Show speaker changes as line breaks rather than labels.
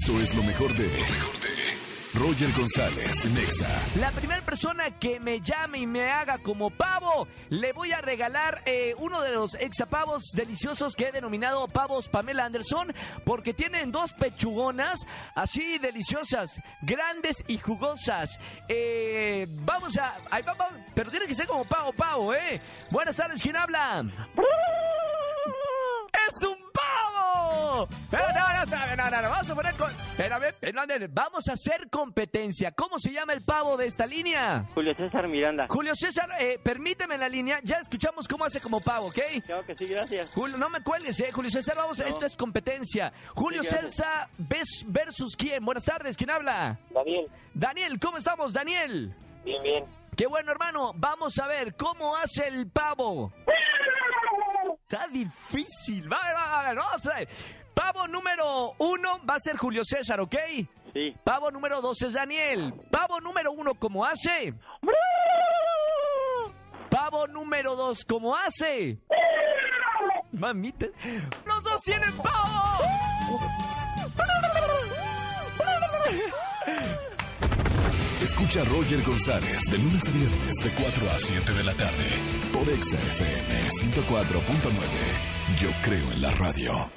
Esto es lo mejor de. Roger González, Nexa.
La primera persona que me llame y me haga como pavo, le voy a regalar eh, uno de los exapavos deliciosos que he denominado pavos Pamela Anderson, porque tienen dos pechugonas así deliciosas, grandes y jugosas. Eh, vamos a. Ay, va- va- pero tiene que ser como pavo, pavo, ¿eh? Buenas tardes, ¿quién habla? ¡Es un pavo! Pero no, no, no, no, no, vamos a poner con... Espérame, espérame, vamos a hacer competencia. ¿Cómo se llama el pavo de esta línea?
Julio César Miranda.
Julio César, eh, permíteme la línea. Ya escuchamos cómo hace como pavo, ¿ok?
Claro que sí, gracias.
Julio, no me cuelgues, eh. Julio César, vamos, esto es competencia. Julio
Sí.
César ves- versus quién. Buenas tardes, ¿quién habla?
Daniel.
Daniel, ¿cómo estamos, Daniel?
Bien, bien.
Qué bueno, hermano. Vamos a ver cómo hace el pavo. Está difícil. Va, va, va, vamos a ver. Pavo número uno va a ser Julio César, ¿ok?
Sí.
Pavo número dos es Daniel. Pavo número uno, ¿cómo hace? Pavo número dos, ¿cómo hace? Mamita. Los dos tienen pavo.
Escucha a Roger González de lunes a viernes de 4 a 7 de la tarde por Exa FM 104.9. Yo creo en la radio.